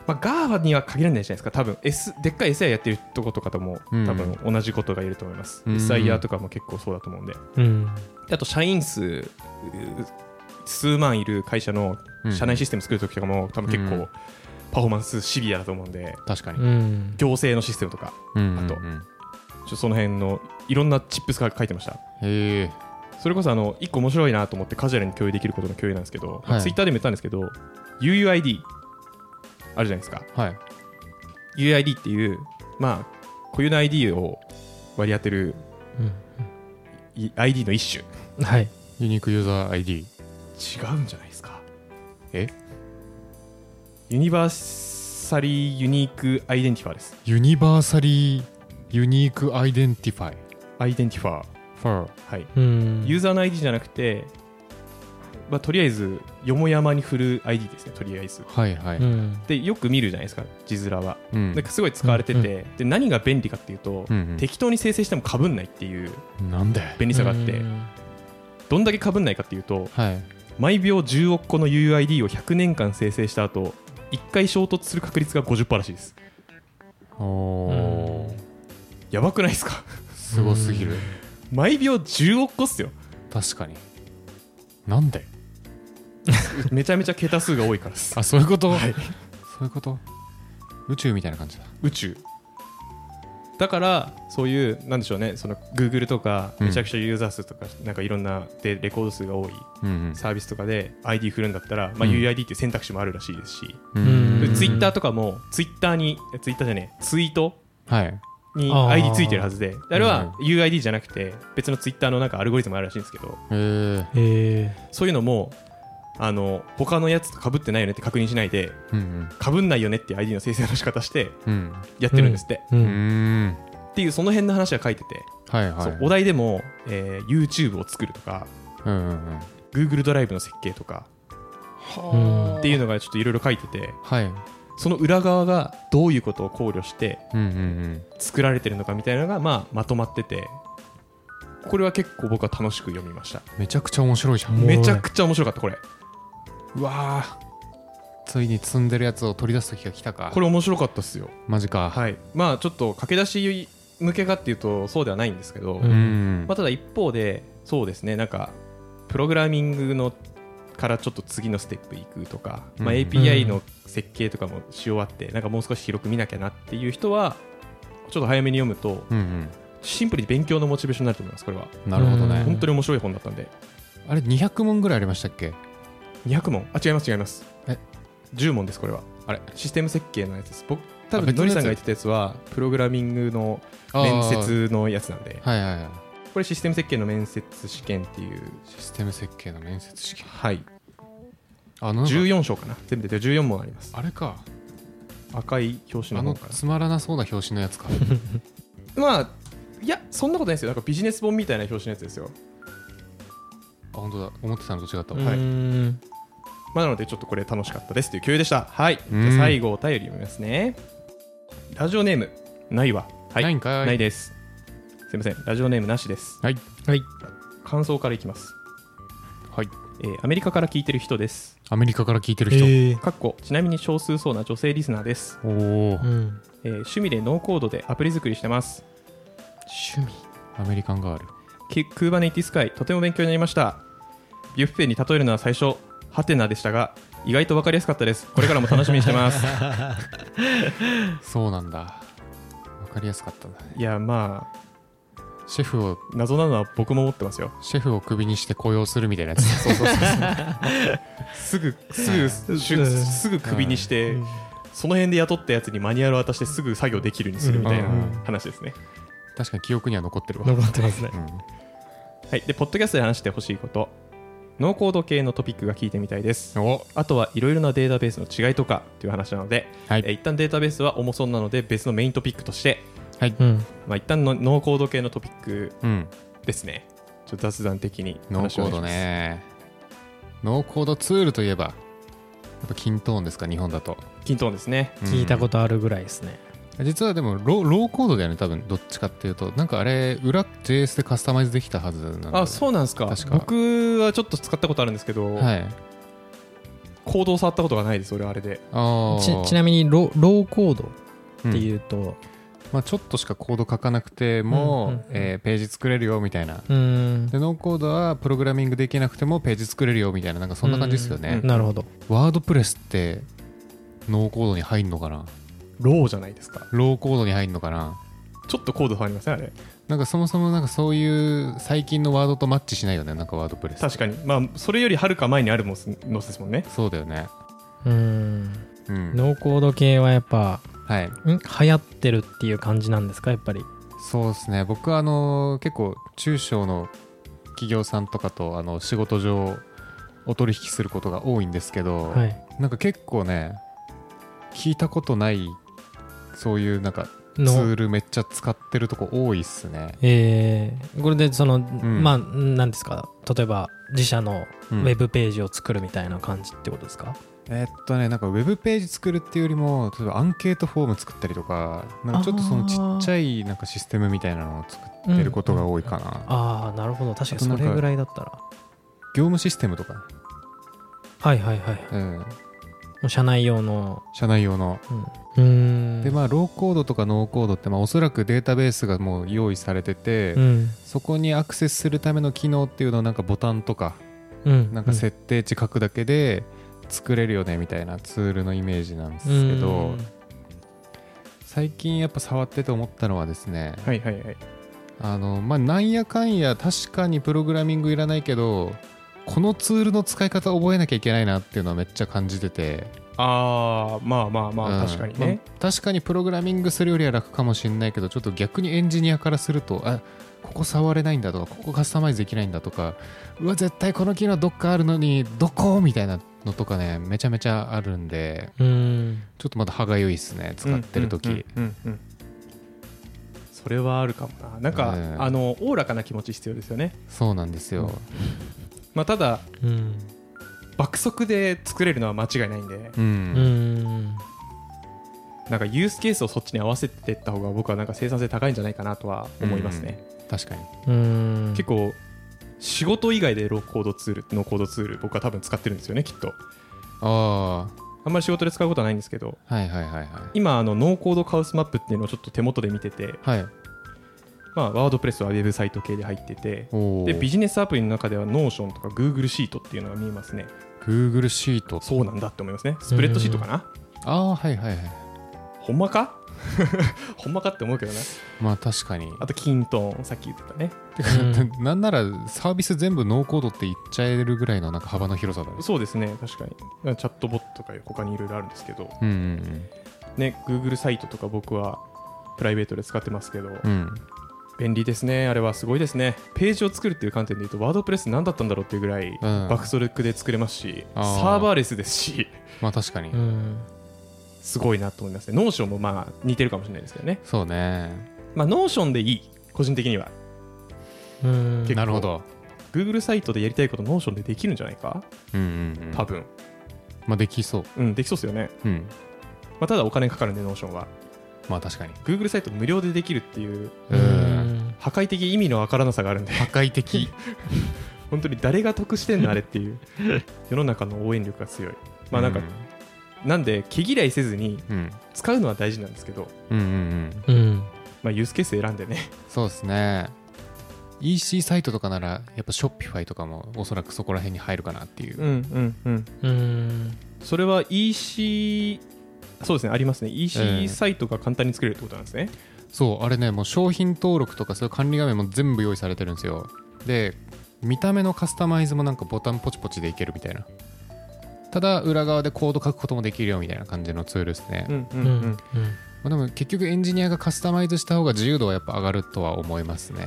まあ、GAFA には限らないじゃないですか。多分、S、でっかい SI やってるとことかともうん。多分同じことが言えると思います、うん。SIR とかも結構そうだと思うんで。うん。あと社員数う数万いる会社のうん。社内システム作るときとかも多分結構うん。パフォーマンスシビアだと思うんで。確かに。うん。行政のシステムとかうんあとちょその辺のいろんなチップスが書いてました。へえ。それこそあの1個面白いなと思ってカジュアルに共有できることの共有なんですけど、はい。ツイッターでも言ったんですけど UUID あるじゃないですか。はい。UUID っていうまあ固有の ID を割り当てるい ID の一種。うんはい。ユニークユーザー ID 違うんじゃないですか。え？ Universally Unique Identifier です。 Universally Unique Identify。Identifier。fier。はい。うん。ユーザーの ID じゃなくてまあとりあえずよもやまに振る ID ですねとりあえず。はいはい。うん。でよく見るじゃないですか字面は。うん。なんかすごい使われてて、で何が便利かっていうと、うん適当に生成してもかぶんないっていううんなんで？便利さがあって、うん。どんだけかぶんないかっていうとはい。毎秒10億個の UUID を100年間生成した後1回衝突する確率が50%らしいです。おおやばくないですか？すごすぎる。毎秒10億個っすよ。確かに。なんで？[laughs] めちゃめちゃ桁数が多いから。ですあそういうこと？はい。そういうこと？宇宙みたいな感じだ。宇宙。だからそういうなんでしょうね。その Google とかうん。めちゃくちゃユーザー数とか、なんかいろんなでレコード数が多いうんサービスとかで ID 振るんだったら、まあ、うん。UUID っていう選択肢もあるらしいですし、うん。うんツイッターとかもツイッターにツイッターじゃねえツイートはい。に ID ついてるはずで。あれは UID じゃなくて別のツイッターのなんかアルゴリズムあるらしいんですけど。へええそういうのもあの他のやつと被ってないよねって確認しないでうん被んないよねっていう ID の生成の仕方してうん。やってるんですって、っていうその辺の話が書いてて、はいはい。お題でも、えー YouTube を作るとかうんうんうん。Google ドライブの設計とかうん。っていうのがちょっといろいろ書いててはい。その裏側がどういうことを考慮してうんうんうん。作られてるのかみたいなのが、まあ、まとまっててこれは結構僕は楽しく読みました。めちゃくちゃ面白いじゃん。めちゃくちゃ面白かったこれうわー。ついに積んでるやつを取り出す時が来たか。これ面白かったっすよ。マジか。はい。まあちょっと駆け出し向けかっていうとそうではないんですけど、ううん。まあ、ただ一方でそうですね。なんかプログラミングのからちょっと次のステップいくとか、まあ、うん API の設計とかもし終わってなんかもう少し広く見なきゃなっていう人はちょっと早めに読むとうんシンプルに勉強のモチベーションになると思いますこれは。うんなるほどうんね。本当に面白い本だったんで。あれ200問ぐらいありましたっけ？200問？あ違います違います。え？10問ですこれは。あれ？システム設計のやつです。僕多あ分ノリさんが言ってたやつはプログラミングの面接のやつなんで。はいはいはい。これシステム設計の面接試験っていう。システム設計の面接試験。はい。あのなんか14章かな。全部で14問あります。あれか。赤い表紙あのの方かつまらなそうな表紙のやつか。な [laughs] まあいやそんなことないですよ。なんかビジネス本みたいな表紙のやつですよ。あ本当だ。思ってたのと違ったわ。はい。うんまあなのでちょっとこれ楽しかったですという共有でした。はい。じうん。ゃあ最後お便り読みますね。ラジオネームないわ。はい。ないんかい。ないです。すいません。ラジオネームなしです。はい。はい。感想からいきます。はい。えーアメリカから聞いてる人です。アメリカから聞いてる人、えかっこちなみに少数そうな女性リスナーです、おおうんえー趣味でノーコードでアプリ作りしてます。趣味。アメリカンガール。キクーバネイティスカイとても勉強になりました。ビュッフェに例えるのは最初ハテナでしたが意外と分かりやすかったです。これからも楽しみにしてます。[laughs] そうなんだ。わかりやすかったんだねいやまあシェフを謎なのは僕も思ってますよ。シェフをクビにして雇用するみたいなやつ。[laughs] そうそうそうすぐすぐすぐクビにして、その辺で雇ったやつにマニュアル渡してすぐ作業できるようにするみたいなうん。話ですね、確かに記憶には残ってるわ、残ってますね。うん。はい。でポッドキャストで話してほしいことノーコード系のトピックが聞いてみたいです。お。あとはいろいろなデータベースの違いとかという話なので、はい。えー一旦データベースは重そうなので別のメイントピックとして、はい。うん。まあ、一旦のノーコード系のトピックうん。ですね。ちょっと雑談的にノーコードね。ノーコードツールといえばやっぱキントーンですか？日本だと、キントーンですね。聞いたとことあるぐらいですね実はでもロローコードだよね多分どっちかっていうと。なんかあれ裏 JS でカスタマイズできたはずなんだあそうなんですか。確か。僕はちょっと使ったことあるんですけど、はい。コードを触ったことがないです俺あれで。あちちなみにロローコードっていうとまあ、ちょっとしかコード書かなくても、うんうんうん。えーページ作れるよみたいな。うん。でノーコードはプログラミングできなくてもページ作れるよみたいななんかそんな感じですよね、うん。なるほど。ワードプレスってノーコードに入んのかな？ローじゃないですか。ローコードに入んのかな？ちょっとコード触りません？あれ。なんかそもそもなんかそういう最近のワードとマッチしないよねなんかワードプレス。確かに。まあそれよりはるか前にあるものですもんね。そうだよね。うん。うん。ノーコード系はやっぱはい。ん？流行ってるっていう感じなんですか？やっぱり。そうですね。僕はあの結構中小の企業さんとかとあの仕事上お取引することが多いんですけど、はい。なんか結構ね聞いたことないそういうなんかツのールめっちゃ使ってるとこ多いっすね。えー。これでその、ん。まあ何ですか？例えば自社のウうん。ェブページを作るみたいな感じってことですか、えっとねなんかウェブページ作るっていうよりも例えばアンケートフォーム作ったりとかなんかちょっとそのちっちゃいなんかシステムみたいなのを作ってることが多いかな、ああなるほど。確かにそれぐらいだったら。業務システムとか、はいはいはいうん、もう社内用の。社内用の。うんうんでまあローコードとかノーコードってまあおそらくデータベースがもう用意されてて、うん。そこにアクセスするための機能っていうのをなんかボタンとかうん。なんか設定値書くだけで作れるよねみたいなツールのイメージなんですけど最近やっぱ触ってて思ったのはですねはいはいはい。あのまあなんやかんや確かにプログラミングいらないけどこのツールの使い方覚えなきゃいけないなっていうのはめっちゃ感じててああまあまあまあ、うん。確かにね、まあ確かにプログラミングするよりは楽かもしれないけどちょっと逆にエンジニアからするとあここ触れないんだとかここカスタマイズできないんだとかうわ絶対この機能どっかあるのにどこみたいなのとかねめちゃめちゃあるんでうん。ちょっとまだ歯がゆいっすね使ってる時、うんうんうんうんそれはあるかもな。なんか、うんあのおおらかな気持ち必要ですよね。そうなんですよ、まあただうん爆速で作れるのは間違いないんで。うん。うん。なんかユースケースをそっちに合わせていった方が僕はなんか生産性高いんじゃないかなとは思いますね、確かに。うん。結構仕事以外でローコードツールノーコードツール僕は多分使ってるんですよねきっと。ああんまり仕事で使うことはないんですけど。あはいはいはいはい。今あのノーコードカオスマップっていうのをちょっと手元で見てて、はいまあ、ワードプレスはウェブサイト系で入ってておでビジジネスアプリの中では Notion とか Google シートっていうのが見えますね。Google シート。そうなんだって思いますね。スプレッドシートかな？ああはいはいはい。ほんまか？[laughs] ほんまかって思うけどね。まあ確かに。あとキントーンさっき言ってたね。てか、[laughs] なんならサービス全部ノーコードって言っちゃえるぐらいのなんか幅の広さだね。そうですね確かに。チャットボットとか他にいろいろあるんですけど。うんうんね Google サイトとか僕はプライベートで使ってますけど、うんうん便利ですね。あれはすごいですね。ページを作るっていう観点で言うとワードプレス何だったんだろうっていうぐらいうん。爆速で作れますし、サーバーレスですし。[laughs] まあ確かに、うん。すごいなと思いますね。 Notion もまあ似てるかもしれないですけどね。そうね。まあ Notion でいい。個人的には。うん。なるほど。Google サイトでやりたいこと Notion でできるんじゃないか？うんうんうん。多分。まあできそう。うんできそうですよね、うん。まあ、ただお金かかるんで Notion は。まあ確かに。Google サイト無料でできるっていう。う破壊的意味のわからなさがあるんで。破壊的。[laughs] 本当に誰が得してんのあれっていう。[laughs] 世の中の応援力が強い。まあなんか、なんで毛嫌いせずにうん、うん使うのは大事なんですけど、うんうんうん。うん。まあ、ユースケース選んでね。そうですね。EC サイトとかならやっぱ Shopify とかもおそらくそこら辺に入るかなっていう、うんうんうん。うん。それは EC そうですねありますね。え EC え。サイトが簡単に作れるってことなんですね、そうあれねもう商品登録とかそういう管理画面も全部用意されてるんですよ。で見た目のカスタマイズもなんかボタンポチポチでいけるみたいな。ただ裏側でコード書くこともできるよみたいな感じのツールですね、うんううんんうん。うんまあ、でも結局エンジニアがカスタマイズした方が自由度はやっぱ上がるとは思いますね。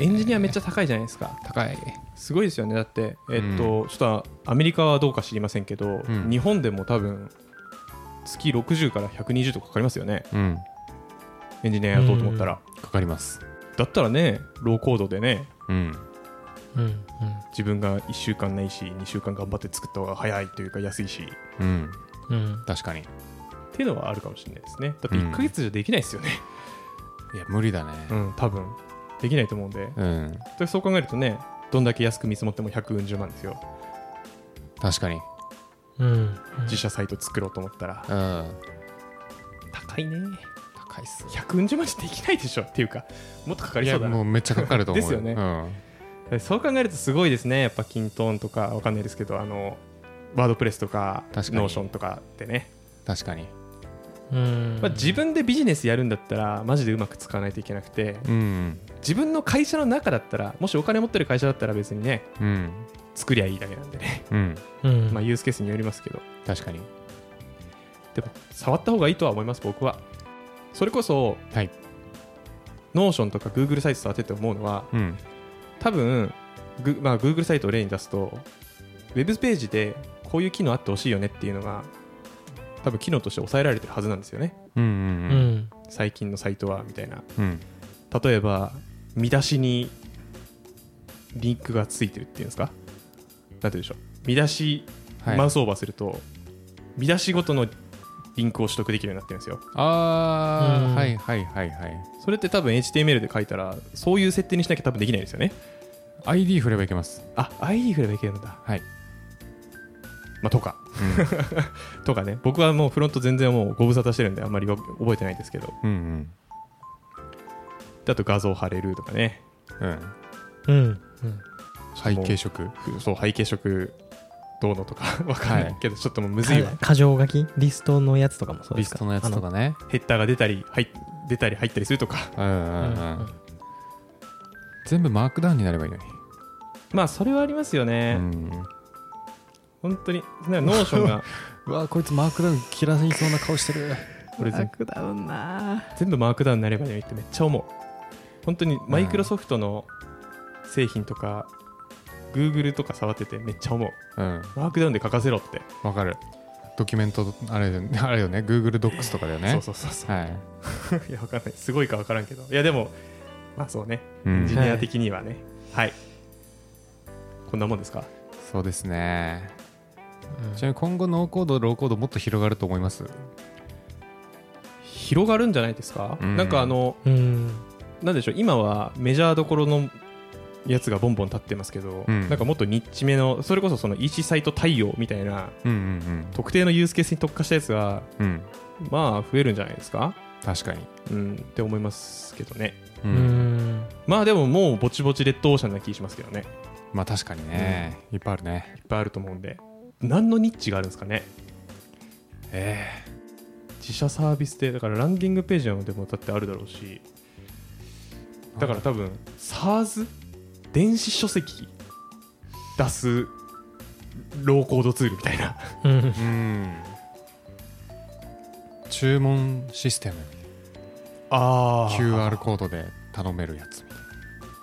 エンジニアめっちゃ高いじゃないですか。高い。すごいですよね。だってえっと、ちょっとアメリカはどうか知りませんけど、うん。日本でも多分月60から120とかかかりますよね。うんエンジニア雇おうと思ったら、かかります。だったらねローコードでねうん。うん自分が1週間ないし2週間頑張って作った方が早いというか安いし。うん。うん。うん確かに。っていうのはあるかもしれないですね。だってうん。1ヶ月じゃできないですよね。いや無理だね。うん、多分。できないと思うんで。うん、でそう考えるとねどんだけ安く見積もっても140万ですよ。確かに。うん。自社サイト作ろうと思ったら。うん。高いね高いっす140万じゃできないでしょっていうかもっとかかりそうだな。もうめっちゃかかると思うですよね。うん、そう考えるとすごいですね。やっぱキントーンとかわかんないですけどあのワードプレスとか Notion とかってね、確かに。うん。まあ、自分でビジネスやるんだったらマジでうまく使わないといけなくてうん。自分の会社の中だったらもしお金持ってる会社だったら別にねうん。作りゃいいだけなんでね。うん。うん。まあユースケースによりますけど。確かに。でも触った方がいいとは思います僕はそれこそはい。 Notion とか Google サイト触ってて思うのはうん。多分グ、まあ、Google サイトを例に出すとウェブページでこういう機能あってほしいよねっていうのが多分機能として抑えられてるはずなんですよね。うんううん。ん。最近のサイトはみたいな。うんうん。例えば見出しにリンクがついてるっていうんですか？なんて言うんでしょう。見出し、はい。マウスオーバーすると見出しごとのリンクを取得できるようになってるんですよ。あうん。ーはいはいはいはい。それって多分 HTML で書いたらそういう設定にしなきゃ多分できないですよね。ID 振ればいけます。あ ID 振ればいけるんだ。はい。まあとか。[laughs] とかね。僕はもうフロント全然もうご無沙汰してるんであんまりわ覚えてないんですけど。うんうん。であと画像貼れるとかね。うん。うん。うん。背景色。ふそう背景色どうのとか [laughs] わかんないけど、ちょっともうむずいわ。か箇条書き？リストのやつとかもそうですか？リストのやつとかね。ヘッダーが出たり入出たり入ったりするとか。うんうんあうのん。全部マークダウンになればいいのに。まあそれはありますよね、うん。本当に。なんか Notion が。[laughs] うわこいつマークダウン嫌いそうな顔してる。俺全マークダウンな。全部マークダウンになればいいのにってめっちゃ思う。本当にマイクロソフトの製品とか、Google とか触っててめっちゃ思う。うん。マークダウンで書かせろって、わかる。ドキュメントあれだよねあれよね。Google Docs とかだよね。そうそうそうそう。はい。[laughs] いやわかんない。すごいかわからんけど。いやでもまあそうね。うん。エンジニア的にはね。はい、こんなもんですか？そうですね。うん。ちなみに今後ノーコードローコードもっと広がると思います？広がるんじゃないですか、うん。なんかあのうん。なんでしょう。今はメジャーどころのやつがボンボン立ってますけど、うん。なんかもっとニッチめのそれこそその EC サイト対応みたいなうんうん特定のユースケースに特化したやつがうん。うんまあ増えるんじゃないですか？確かに。うんって思いますけどね。ううん。んまあでももうぼちぼちレッドオーシャンな気しますけどね。まあ確かにね。いっぱいあるね。いっぱいあると思うんで。何のニッチがあるんですかね？え自社サービスでだからランディングページでもだってあるだろうし。だから多分 SARS 電子書籍出すローコードツールみたいな。うん。うん注文システム。あ QR コードで頼めるやつ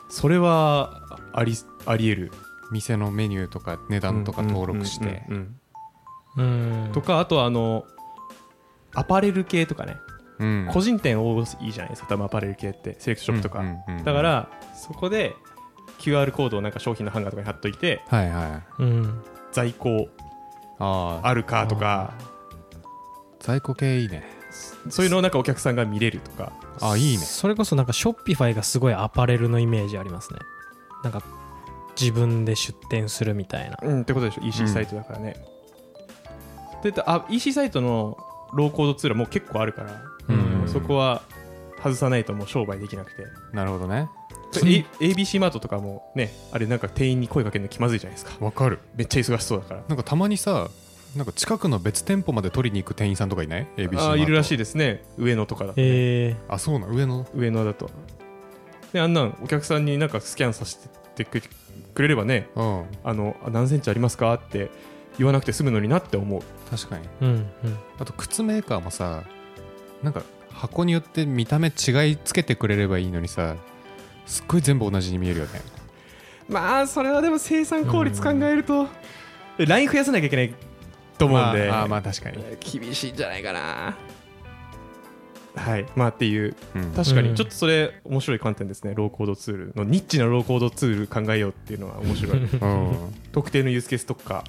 それはありありえる。店のメニューとか値段とか登録して。とかあとはあのアパレル系とかね、うん。個人店多いじゃないですか多分アパレル系って。セレクトショップとか、だからそこで QR コードをなんか商品のハンガーとかに貼っといてはいはい。うん在庫あああるかとか。在庫系いいね。そういうのをなんかお客さんが見れるとか。あいいね。それこそなんかショッピファイがすごいアパレルのイメージありますね。なんか自分で出店するみたいな。うんってことでしょ。EC サイトだからね、であ EC サイトのローコードツールはもう結構あるから、うん。そこは外さないともう商売できなくて。なるほどね A- ABC マートとかもねあれなんか店員に声かけるの気まずいじゃないですか。わかる。めっちゃ忙しそうだから。なんかたまにさなんか近くの別店舗まで取りに行く店員さんとかいない ?ABC あーいるらしいいですね。上野とかだと、ね。えあそうなの？上の？上野だと。であんなんお客さんになんかスキャンさせてくくれればねうん。あのあ何センチありますかって言わなくて済むのになって思う。確かに。ー、うんうん。あと靴メーカーもさなんか箱によって見た目違いつけてくれればいいのにさすっごい全部同じに見えるよね。まあそれはでも生産効率考えると、ライン増やさなきゃいけないと思うんで、まああーまあ確かに、厳しいんじゃないかな。はい。まあっていう。うん。確かうん。にちょっとそれ面白い観点ですね。ローコードツールのニッチなローコードツール考えようっていうのは面白い。[laughs] うん。特定のユースケースとか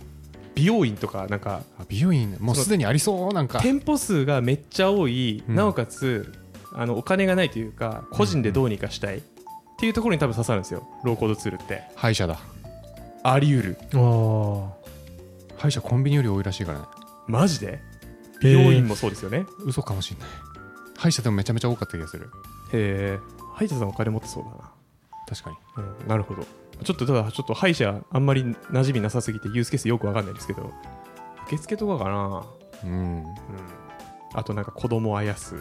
美容院とかなんかあ美容院もうすでにありそうなんか。店舗数がめっちゃ多い、うん。なおかつあのお金がないというか個人でどうにかしたいっていうところに多分刺さるんですよ。ローコードツールって。歯医者だ。あり得る。お歯医者コンビニより多いらしいからね。マジで？美容院もそうですよね、嘘かもしんない。歯医者でもめちゃめちゃ多かった気がする。へえ歯医者さんお金持ってそうだ確かに。な、うん、なるほど。ちょっとただちょっと歯医者あんまり馴染みなさすぎてユースケースよくわかんないですけど。受付とかかな。うん。うん。あとなんか子供をあやす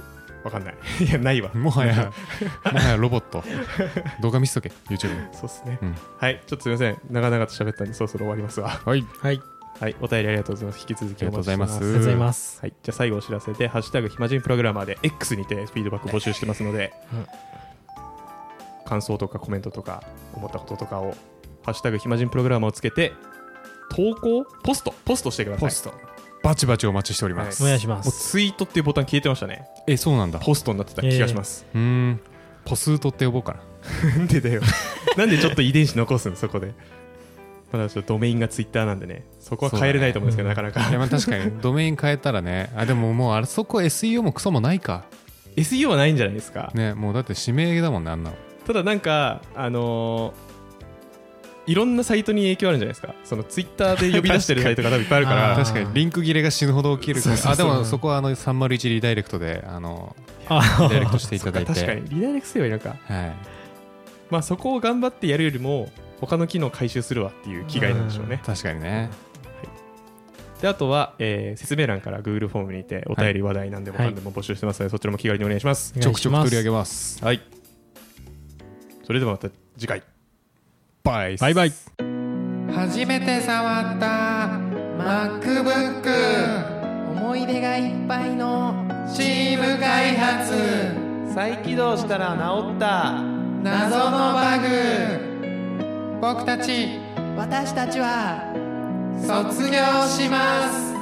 わかんない。[laughs] いやないわ。もはやもはやロボット。[laughs] 動画見せとけ YouTube に。そうっすね、うん。はい。ちょっとすみません。長々と喋ったんでそろそろ終わりますわ。はい。はい。はい。お便りありがとうございます。引き続きお待ちしてありがとうございます。ありがとうございます。はい、じゃあ最後お知らせで「ハッシュタグ暇人プログラマー」で X にてフィードバック募集してますので、うん感想とかコメントとか思ったこととかを「ハッシュタグ暇人プログラマー」をつけて投稿ポストポストしてください。ポストバチバチお待ちしております、お願いしまもうすツイートっていうボタン消えてましたね。えそうなんだ。ポストになってた気がします、うーん。ポスートって呼ぼうかな。[laughs] なんでだよ。なんでちょっと遺伝子残すのそこで。まだちょっとドメインがツイッターなんでね。そこは変えれないと思うんですけど、なかなか。いやまあ確かに。[laughs] ドメイン変えたらね。あでももうあれそこ SEO もクソもないか。SEO はないんじゃないですか。ねもうだって指名だもんねあんなの。ただなんかあのーいろんなサイトに影響あるんじゃないですか？そのツイッターで呼び出してるサイトが多分いっぱいあるから。[laughs] 確かに。リンク切れが死ぬほど起きるから。あでもそこはあの301リダイレクトであのあリダイレクトしていただいて。[laughs] 確かにリダイレクトすればいいのか。はい。まあそこを頑張ってやるよりも他の機能回収するわっていう気概なんでしょうね。確かにね。であとは、えー説明欄から Google フォームにてお便り話題なんでもはい何でも募集してますので、そちらも気軽にお願いします。おちょくちょく取り上げます。はい。それではまた次回バイバイバイ。初めて触った。MacBook 思い出がいっぱいのチーム開発。再起動したら治った。謎のバグ。僕たち。私たちは。卒業します。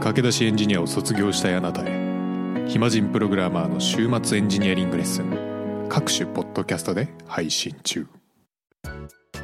駆け出しエンジニアを卒業したいあなたへ。暇人プログラマーの週末エンジニアリングレッスン。各種ポッドキャストで配信中